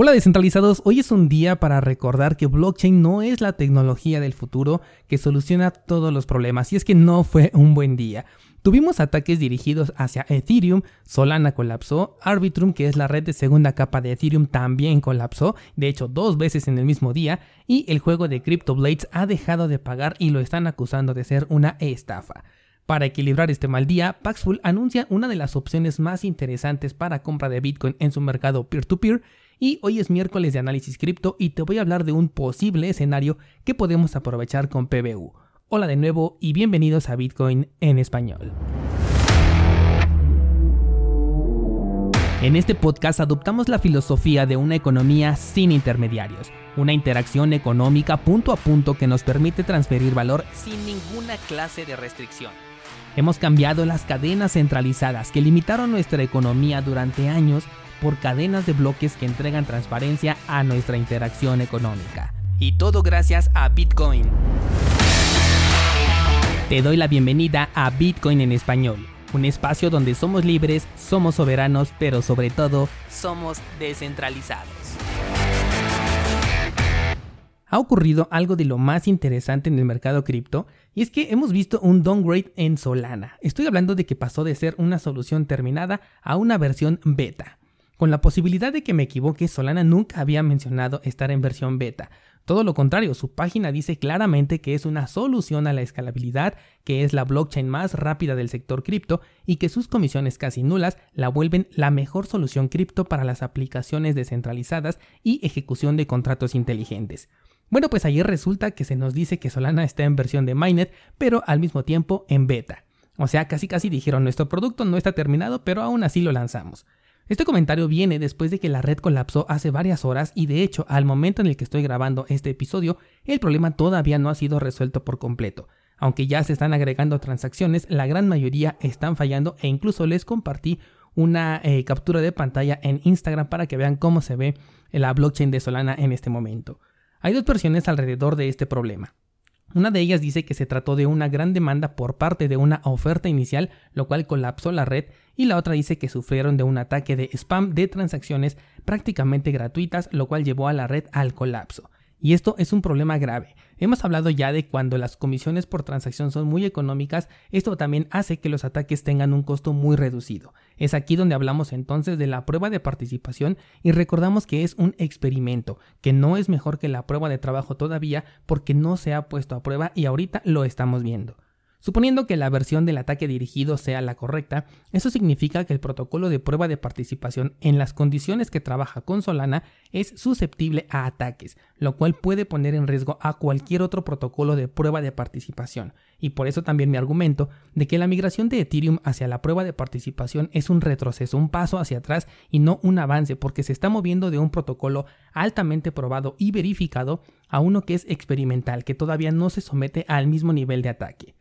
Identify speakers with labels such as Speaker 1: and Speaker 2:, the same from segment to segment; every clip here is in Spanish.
Speaker 1: Hola descentralizados, hoy es un día para recordar que blockchain no es la tecnología del futuro que soluciona todos los problemas y es que no fue un buen día. Tuvimos ataques dirigidos hacia Ethereum, Solana colapsó, Arbitrum, que es la red de segunda capa de Ethereum, también colapsó, de hecho dos veces en el mismo día, y el juego de CryptoBlades ha dejado de pagar y lo están acusando de ser una estafa. Para equilibrar este mal día, Paxful anuncia una de las opciones más interesantes para compra de Bitcoin en su mercado peer-to-peer y hoy es miércoles de análisis cripto y te voy a hablar de un posible escenario que podemos aprovechar con PBU. Hola de nuevo y bienvenidos a Bitcoin en español. En este podcast adoptamos la filosofía de una economía sin intermediarios, una interacción económica punto a punto que nos permite transferir valor sin ninguna clase de restricción. Hemos cambiado las cadenas centralizadas que limitaron nuestra economía durante años por cadenas de bloques que entregan transparencia a nuestra interacción económica. Y todo gracias a Bitcoin. Te doy la bienvenida a Bitcoin en español, un espacio donde somos libres, somos soberanos, pero sobre todo somos descentralizados. Ha ocurrido algo de lo más interesante en el mercado cripto y es que hemos visto un downgrade en Solana. Estoy hablando de que pasó de ser una solución terminada a una versión beta. Con la posibilidad de que me equivoque, Solana nunca había mencionado estar en versión beta. Todo lo contrario, su página dice claramente que es una solución a la escalabilidad, que es la blockchain más rápida del sector cripto y que sus comisiones casi nulas la vuelven la mejor solución cripto para las aplicaciones descentralizadas y ejecución de contratos inteligentes. Bueno, pues ayer resulta que se nos dice que Solana está en versión de Mainnet, pero al mismo tiempo en beta. O sea, casi casi dijeron nuestro producto no está terminado, pero aún así lo lanzamos. Este comentario viene después de que la red colapsó hace varias horas y de hecho al momento en el que estoy grabando este episodio el problema todavía no ha sido resuelto por completo. Aunque ya se están agregando transacciones, la gran mayoría están fallando e incluso les compartí una eh, captura de pantalla en Instagram para que vean cómo se ve la blockchain de Solana en este momento. Hay dos versiones alrededor de este problema. Una de ellas dice que se trató de una gran demanda por parte de una oferta inicial, lo cual colapsó la red, y la otra dice que sufrieron de un ataque de spam de transacciones prácticamente gratuitas, lo cual llevó a la red al colapso. Y esto es un problema grave. Hemos hablado ya de cuando las comisiones por transacción son muy económicas, esto también hace que los ataques tengan un costo muy reducido. Es aquí donde hablamos entonces de la prueba de participación y recordamos que es un experimento, que no es mejor que la prueba de trabajo todavía porque no se ha puesto a prueba y ahorita lo estamos viendo. Suponiendo que la versión del ataque dirigido sea la correcta, eso significa que el protocolo de prueba de participación en las condiciones que trabaja con Solana es susceptible a ataques, lo cual puede poner en riesgo a cualquier otro protocolo de prueba de participación. Y por eso también mi argumento de que la migración de Ethereum hacia la prueba de participación es un retroceso, un paso hacia atrás y no un avance, porque se está moviendo de un protocolo altamente probado y verificado a uno que es experimental, que todavía no se somete al mismo nivel de ataque.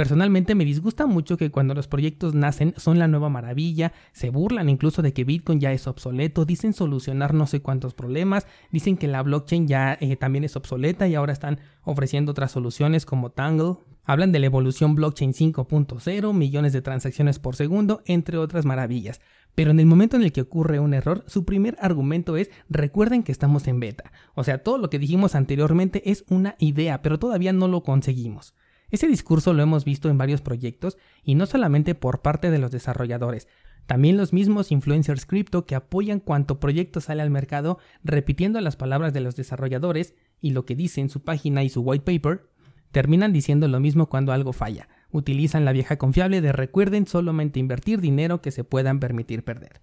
Speaker 1: Personalmente me disgusta mucho que cuando los proyectos nacen son la nueva maravilla, se burlan incluso de que Bitcoin ya es obsoleto, dicen solucionar no sé cuántos problemas, dicen que la blockchain ya eh, también es obsoleta y ahora están ofreciendo otras soluciones como Tangle. Hablan de la evolución blockchain 5.0, millones de transacciones por segundo, entre otras maravillas. Pero en el momento en el que ocurre un error, su primer argumento es recuerden que estamos en beta. O sea, todo lo que dijimos anteriormente es una idea, pero todavía no lo conseguimos. Ese discurso lo hemos visto en varios proyectos y no solamente por parte de los desarrolladores, también los mismos influencers cripto que apoyan cuanto proyecto sale al mercado repitiendo las palabras de los desarrolladores y lo que dice en su página y su white paper, terminan diciendo lo mismo cuando algo falla. Utilizan la vieja confiable de recuerden solamente invertir dinero que se puedan permitir perder.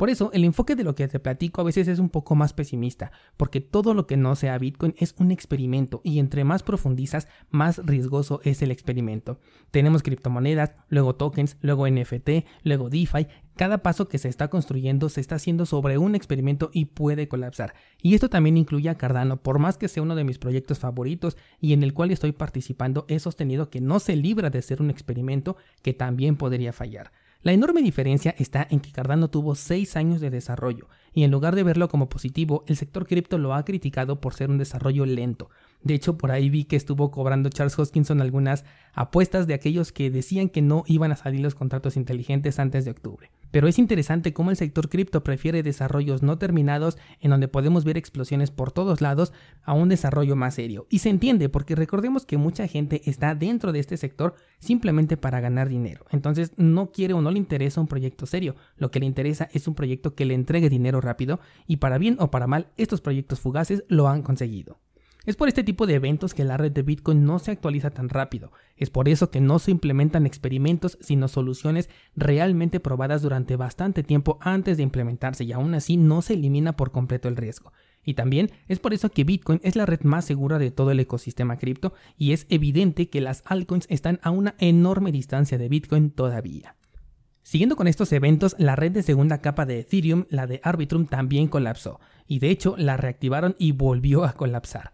Speaker 1: Por eso, el enfoque de lo que te platico a veces es un poco más pesimista, porque todo lo que no sea Bitcoin es un experimento y entre más profundizas, más riesgoso es el experimento. Tenemos criptomonedas, luego tokens, luego NFT, luego DeFi. Cada paso que se está construyendo se está haciendo sobre un experimento y puede colapsar. Y esto también incluye a Cardano, por más que sea uno de mis proyectos favoritos y en el cual estoy participando, he sostenido que no se libra de ser un experimento que también podría fallar. La enorme diferencia está en que Cardano tuvo 6 años de desarrollo, y en lugar de verlo como positivo, el sector cripto lo ha criticado por ser un desarrollo lento. De hecho, por ahí vi que estuvo cobrando Charles Hoskinson algunas apuestas de aquellos que decían que no iban a salir los contratos inteligentes antes de octubre. Pero es interesante cómo el sector cripto prefiere desarrollos no terminados en donde podemos ver explosiones por todos lados a un desarrollo más serio. Y se entiende porque recordemos que mucha gente está dentro de este sector simplemente para ganar dinero. Entonces no quiere o no le interesa un proyecto serio, lo que le interesa es un proyecto que le entregue dinero rápido y para bien o para mal estos proyectos fugaces lo han conseguido. Es por este tipo de eventos que la red de Bitcoin no se actualiza tan rápido. Es por eso que no se implementan experimentos, sino soluciones realmente probadas durante bastante tiempo antes de implementarse y aún así no se elimina por completo el riesgo. Y también es por eso que Bitcoin es la red más segura de todo el ecosistema cripto y es evidente que las altcoins están a una enorme distancia de Bitcoin todavía. Siguiendo con estos eventos, la red de segunda capa de Ethereum, la de Arbitrum, también colapsó, y de hecho la reactivaron y volvió a colapsar.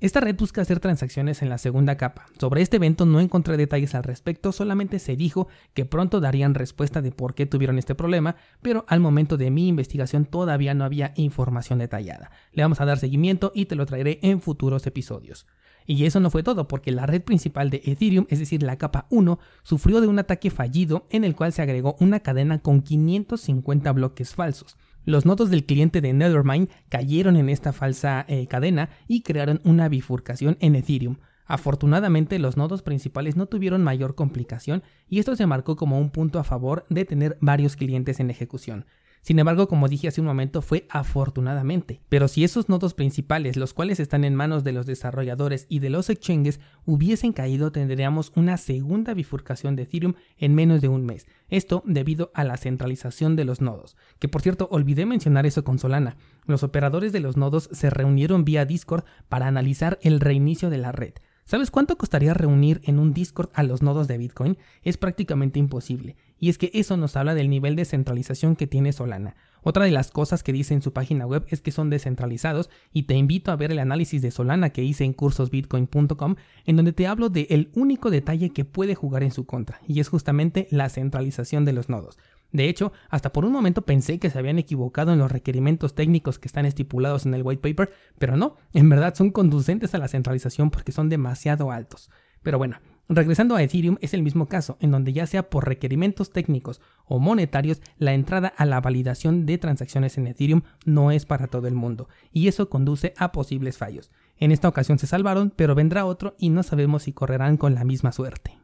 Speaker 1: Esta red busca hacer transacciones en la segunda capa. Sobre este evento no encontré detalles al respecto, solamente se dijo que pronto darían respuesta de por qué tuvieron este problema, pero al momento de mi investigación todavía no había información detallada. Le vamos a dar seguimiento y te lo traeré en futuros episodios. Y eso no fue todo, porque la red principal de Ethereum, es decir, la capa 1, sufrió de un ataque fallido en el cual se agregó una cadena con 550 bloques falsos. Los nodos del cliente de Nethermind cayeron en esta falsa eh, cadena y crearon una bifurcación en Ethereum. Afortunadamente los nodos principales no tuvieron mayor complicación y esto se marcó como un punto a favor de tener varios clientes en ejecución. Sin embargo, como dije hace un momento, fue afortunadamente. Pero si esos nodos principales, los cuales están en manos de los desarrolladores y de los exchanges, hubiesen caído, tendríamos una segunda bifurcación de Ethereum en menos de un mes. Esto debido a la centralización de los nodos. Que por cierto, olvidé mencionar eso con Solana. Los operadores de los nodos se reunieron vía Discord para analizar el reinicio de la red. ¿Sabes cuánto costaría reunir en un Discord a los nodos de Bitcoin? Es prácticamente imposible. Y es que eso nos habla del nivel de centralización que tiene Solana. Otra de las cosas que dice en su página web es que son descentralizados y te invito a ver el análisis de Solana que hice en cursosbitcoin.com en donde te hablo del el único detalle que puede jugar en su contra y es justamente la centralización de los nodos. De hecho, hasta por un momento pensé que se habían equivocado en los requerimientos técnicos que están estipulados en el white paper, pero no, en verdad son conducentes a la centralización porque son demasiado altos. Pero bueno, regresando a Ethereum es el mismo caso, en donde ya sea por requerimientos técnicos o monetarios, la entrada a la validación de transacciones en Ethereum no es para todo el mundo, y eso conduce a posibles fallos. En esta ocasión se salvaron, pero vendrá otro y no sabemos si correrán con la misma suerte.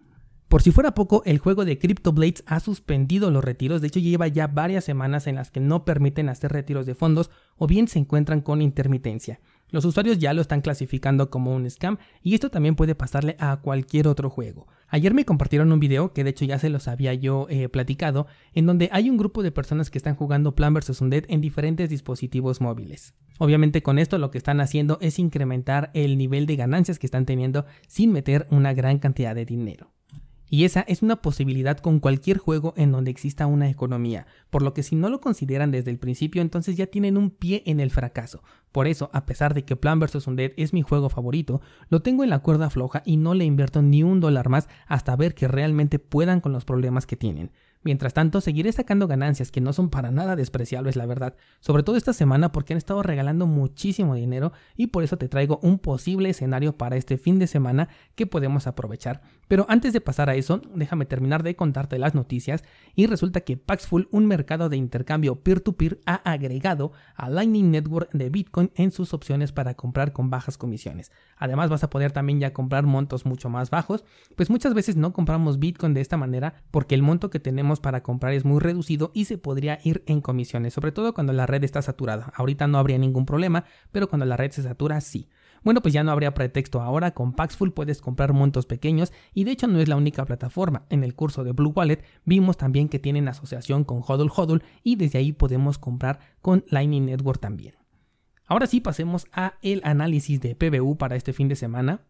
Speaker 1: Por si fuera poco, el juego de CryptoBlades ha suspendido los retiros, de hecho lleva ya varias semanas en las que no permiten hacer retiros de fondos o bien se encuentran con intermitencia. Los usuarios ya lo están clasificando como un scam y esto también puede pasarle a cualquier otro juego. Ayer me compartieron un video, que de hecho ya se los había yo eh, platicado, en donde hay un grupo de personas que están jugando Plan vs. Undead en diferentes dispositivos móviles. Obviamente con esto lo que están haciendo es incrementar el nivel de ganancias que están teniendo sin meter una gran cantidad de dinero. Y esa es una posibilidad con cualquier juego en donde exista una economía, por lo que si no lo consideran desde el principio entonces ya tienen un pie en el fracaso. Por eso, a pesar de que Plan vs. Undead es mi juego favorito, lo tengo en la cuerda floja y no le invierto ni un dólar más hasta ver que realmente puedan con los problemas que tienen. Mientras tanto, seguiré sacando ganancias que no son para nada despreciables, la verdad, sobre todo esta semana porque han estado regalando muchísimo dinero y por eso te traigo un posible escenario para este fin de semana que podemos aprovechar. Pero antes de pasar a eso, déjame terminar de contarte las noticias y resulta que Paxful, un mercado de intercambio peer-to-peer, ha agregado a Lightning Network de Bitcoin en sus opciones para comprar con bajas comisiones. Además vas a poder también ya comprar montos mucho más bajos, pues muchas veces no compramos Bitcoin de esta manera porque el monto que tenemos para comprar es muy reducido y se podría ir en comisiones, sobre todo cuando la red está saturada. Ahorita no habría ningún problema, pero cuando la red se satura sí. Bueno, pues ya no habría pretexto ahora, con Paxful puedes comprar montos pequeños y de hecho no es la única plataforma. En el curso de Blue Wallet vimos también que tienen asociación con Hodl Hodl y desde ahí podemos comprar con Lightning Network también. Ahora sí pasemos a el análisis de PBU para este fin de semana.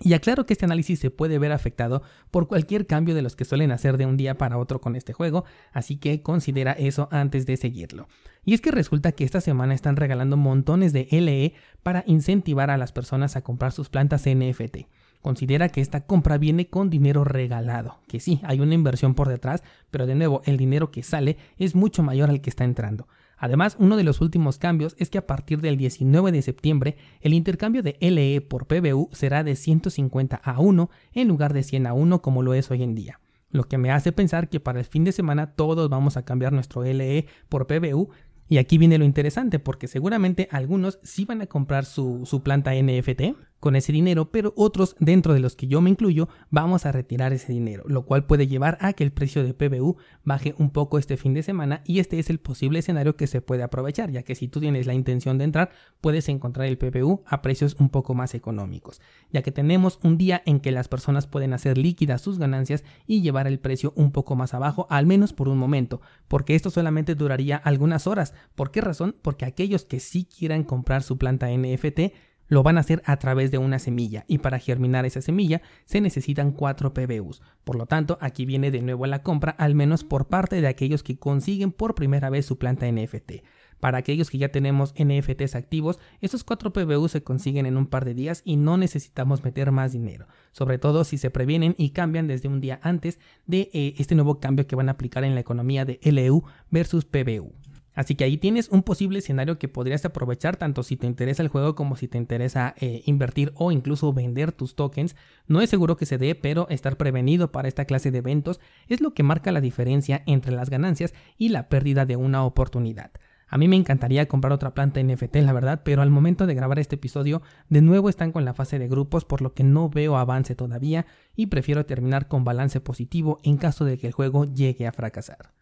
Speaker 1: Y aclaro que este análisis se puede ver afectado por cualquier cambio de los que suelen hacer de un día para otro con este juego, así que considera eso antes de seguirlo. Y es que resulta que esta semana están regalando montones de LE para incentivar a las personas a comprar sus plantas NFT. Considera que esta compra viene con dinero regalado, que sí, hay una inversión por detrás, pero de nuevo el dinero que sale es mucho mayor al que está entrando. Además, uno de los últimos cambios es que a partir del 19 de septiembre, el intercambio de LE por PBU será de 150 a 1 en lugar de 100 a 1 como lo es hoy en día. lo que me hace pensar que para el fin de semana todos vamos a cambiar nuestro LE por PBU y aquí viene lo interesante, porque seguramente algunos sí van a comprar su, su, planta NFT con ese dinero, pero otros, dentro de los que yo me incluyo, vamos a retirar ese dinero, lo cual puede llevar a que el precio de PBU baje un poco este fin de semana y este es el posible escenario que se puede aprovechar, ya que si tú tienes la intención de entrar, puedes encontrar el PBU a precios un poco más económicos, ya que tenemos un día en que las personas pueden hacer líquidas sus ganancias y llevar el precio un poco más abajo, al menos por un momento, porque esto solamente duraría algunas horas. ¿Por qué razón? Porque aquellos que sí quieran comprar su planta NFT lo van a hacer a través de una semilla y para germinar esa semilla se necesitan 4 PBUs. Por lo tanto, aquí viene de nuevo la compra, al menos por parte de aquellos que consiguen por primera vez su planta NFT. Para aquellos que ya tenemos NFTs activos, esos 4 PBUs se consiguen en un par de días y no necesitamos meter más dinero, sobre todo si se previenen y cambian desde un día antes de eh, este nuevo cambio que van a aplicar en la economía de LEU versus PBU. Así que ahí tienes un posible escenario que podrías aprovechar tanto si te interesa el juego como si te interesa eh, invertir o incluso vender tus tokens. No es seguro que se dé, pero estar prevenido para esta clase de eventos es lo que marca la diferencia entre las ganancias y la pérdida de una oportunidad. A mí me encantaría comprar otra planta NFT, la verdad, pero al momento de grabar este episodio, de nuevo están con la fase de grupos, por lo que no veo avance todavía y prefiero terminar con balance positivo en caso de que el juego llegue a fracasar.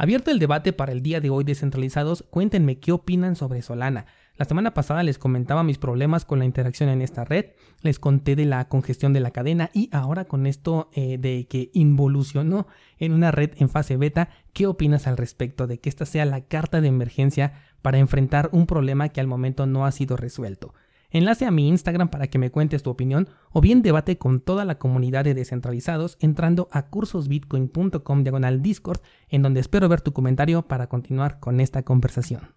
Speaker 1: Abierto el debate para el día de hoy descentralizados, cuéntenme qué opinan sobre Solana. La semana pasada les comentaba mis problemas con la interacción en esta red, les conté de la congestión de la cadena y ahora con esto eh, de que involucionó en una red en fase beta, ¿qué opinas al respecto de que esta sea la carta de emergencia para enfrentar un problema que al momento no ha sido resuelto? Enlace a mi Instagram para que me cuentes tu opinión o bien debate con toda la comunidad de descentralizados entrando a cursosbitcoin.com diagonal Discord en donde espero ver tu comentario para continuar con esta conversación.